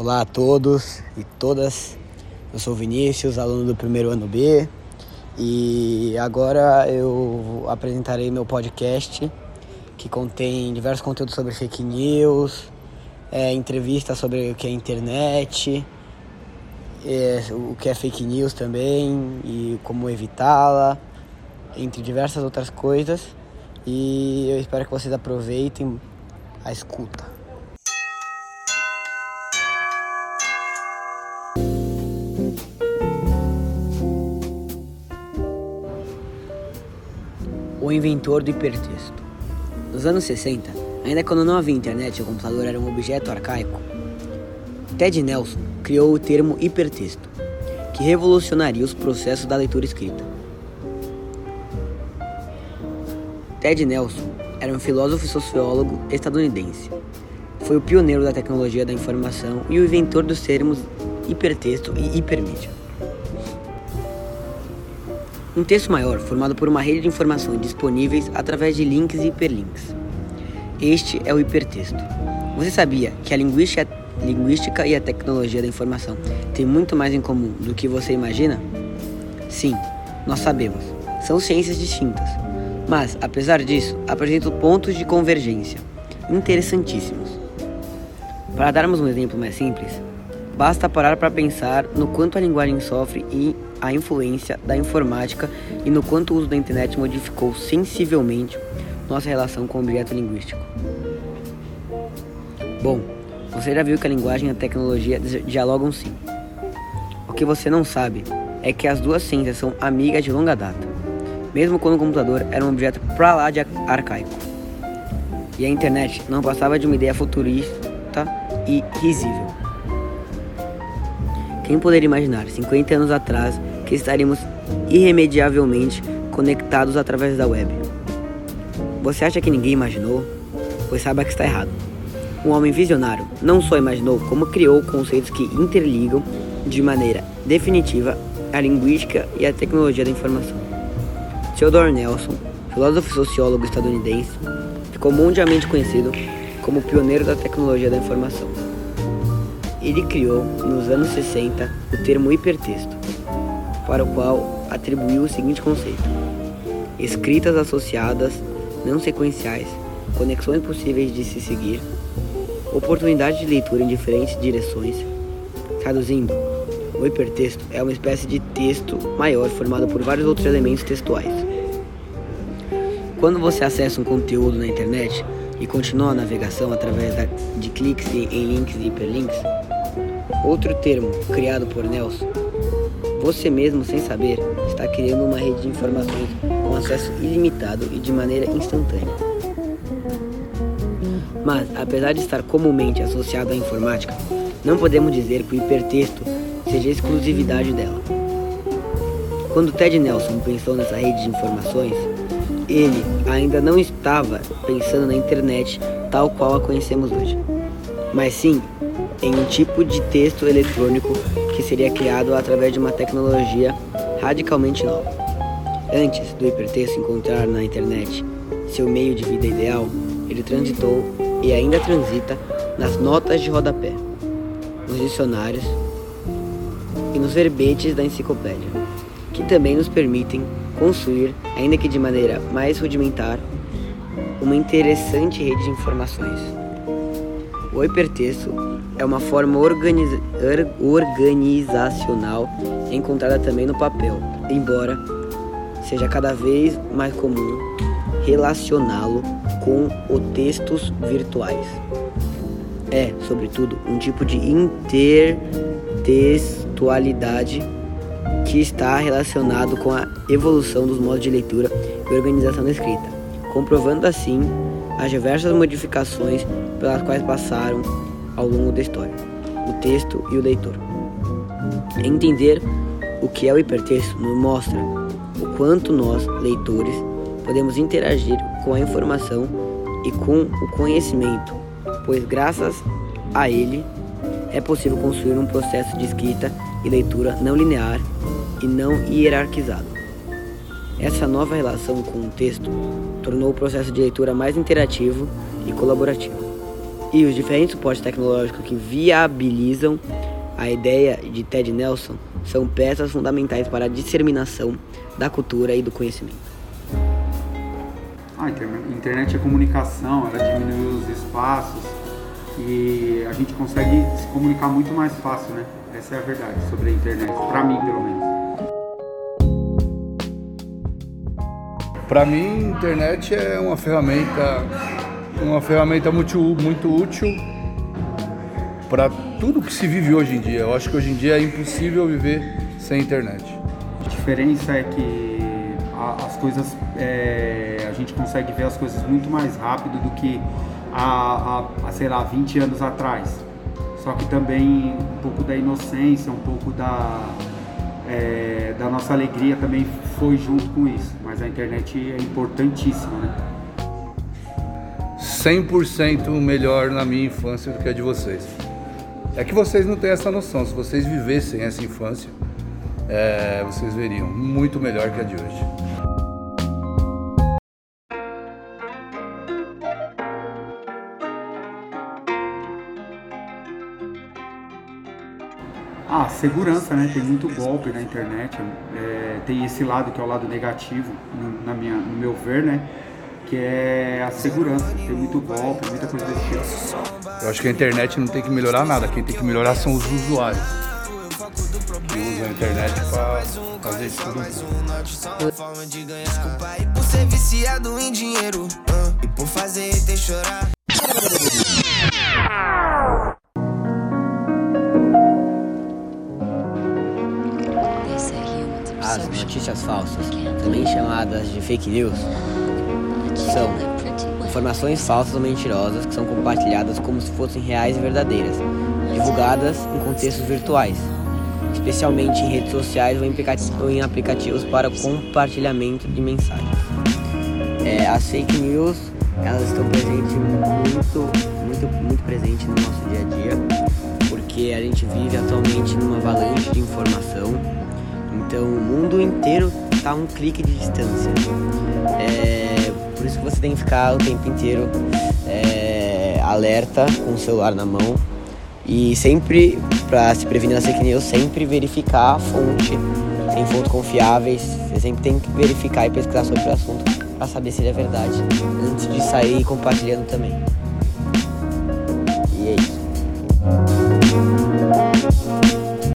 Olá a todos e todas. Eu sou Vinícius, aluno do primeiro ano B, e agora eu apresentarei meu podcast que contém diversos conteúdos sobre fake news, é, entrevistas sobre o que é internet, é, o que é fake news também e como evitá-la, entre diversas outras coisas. E eu espero que vocês aproveitem a escuta. O inventor do hipertexto. Nos anos 60, ainda quando não havia internet e o computador era um objeto arcaico, Ted Nelson criou o termo hipertexto, que revolucionaria os processos da leitura escrita. Ted Nelson era um filósofo e sociólogo estadunidense. Foi o pioneiro da tecnologia da informação e o inventor dos termos hipertexto e hipermídia. Um texto maior formado por uma rede de informações disponíveis através de links e hiperlinks. Este é o hipertexto. Você sabia que a linguística, linguística e a tecnologia da informação têm muito mais em comum do que você imagina? Sim, nós sabemos. São ciências distintas. Mas, apesar disso, apresentam pontos de convergência interessantíssimos. Para darmos um exemplo mais simples, basta parar para pensar no quanto a linguagem sofre e a influência da informática e no quanto o uso da internet modificou sensivelmente nossa relação com o objeto linguístico. Bom, você já viu que a linguagem e a tecnologia dialogam sim. O que você não sabe é que as duas ciências são amigas de longa data, mesmo quando o computador era um objeto pra lá de arcaico. E a internet não passava de uma ideia futurista e risível. Quem poderia imaginar 50 anos atrás que estaríamos irremediavelmente conectados através da web. Você acha que ninguém imaginou? Pois saiba que está errado. Um homem visionário não só imaginou, como criou conceitos que interligam de maneira definitiva a linguística e a tecnologia da informação. Theodore Nelson, filósofo e sociólogo estadunidense, ficou mundialmente conhecido como pioneiro da tecnologia da informação. Ele criou, nos anos 60, o termo hipertexto, para o qual atribuiu o seguinte conceito: escritas associadas, não sequenciais, conexões possíveis de se seguir, oportunidade de leitura em diferentes direções. Traduzindo, o hipertexto é uma espécie de texto maior formado por vários outros elementos textuais. Quando você acessa um conteúdo na internet e continua a navegação através de cliques em links e hiperlinks, outro termo criado por Nelson você mesmo, sem saber, está criando uma rede de informações com acesso ilimitado e de maneira instantânea. Mas, apesar de estar comumente associado à informática, não podemos dizer que o hipertexto seja exclusividade dela. Quando Ted Nelson pensou nessa rede de informações, ele ainda não estava pensando na internet tal qual a conhecemos hoje, mas sim em um tipo de texto eletrônico que seria criado através de uma tecnologia radicalmente nova. Antes do hipertexto encontrar na internet seu meio de vida ideal, ele transitou e ainda transita nas notas de rodapé, nos dicionários e nos verbetes da enciclopédia, que também nos permitem construir, ainda que de maneira mais rudimentar, uma interessante rede de informações. O hipertexto é uma forma organiza organizacional encontrada também no papel, embora seja cada vez mais comum relacioná-lo com os textos virtuais. É, sobretudo, um tipo de intertextualidade que está relacionado com a evolução dos modos de leitura e organização da escrita, comprovando assim as diversas modificações pelas quais passaram ao longo da história, o texto e o leitor. Entender o que é o hipertexto nos mostra o quanto nós, leitores, podemos interagir com a informação e com o conhecimento, pois graças a ele é possível construir um processo de escrita e leitura não linear e não hierarquizado. Essa nova relação com o texto tornou o processo de leitura mais interativo e colaborativo. E os diferentes suportes tecnológicos que viabilizam a ideia de Ted Nelson são peças fundamentais para a disseminação da cultura e do conhecimento. A internet é comunicação, ela diminui os espaços e a gente consegue se comunicar muito mais fácil, né? Essa é a verdade sobre a internet, para mim pelo menos. Para mim, a internet é uma ferramenta, uma ferramenta muito, muito útil para tudo que se vive hoje em dia. Eu acho que hoje em dia é impossível viver sem internet. A diferença é que as coisas, é, a gente consegue ver as coisas muito mais rápido do que há, há, sei lá, 20 anos atrás. Só que também um pouco da inocência, um pouco da, é, da nossa alegria também foi junto com isso. Mas a internet é importantíssima, né? 100% melhor na minha infância do que a de vocês. É que vocês não têm essa noção. Se vocês vivessem essa infância, é, vocês veriam muito melhor que a de hoje. Ah, segurança, né? Tem muito golpe na internet. É, tem esse lado que é o lado negativo, no, na minha, no meu ver, né? Que é a segurança. Tem muito golpe, muita coisa desse tipo. Eu acho que a internet não tem que melhorar nada. Quem tem que melhorar são os usuários. Que usam a internet para fazer isso tudo. Forma de ganhar. Desculpa aí por ser viciado em dinheiro. e por fazer ter chorar. As notícias falsas, também chamadas de fake news, são informações falsas ou mentirosas que são compartilhadas como se fossem reais e verdadeiras, divulgadas em contextos virtuais, especialmente em redes sociais ou em aplicativos para compartilhamento de mensagens. É, as fake news elas estão presentes muito, muito, muito presentes no nosso dia a dia, porque a gente vive atualmente numa avalanche de informação então o mundo inteiro está a um clique de distância. É, por isso que você tem que ficar o tempo inteiro é, alerta com o celular na mão e sempre, para se prevenir das fake news, sempre verificar a fonte. Tem fontes confiáveis, você sempre tem que verificar e pesquisar sobre o assunto para saber se ele é verdade, antes de sair compartilhando também. E é isso.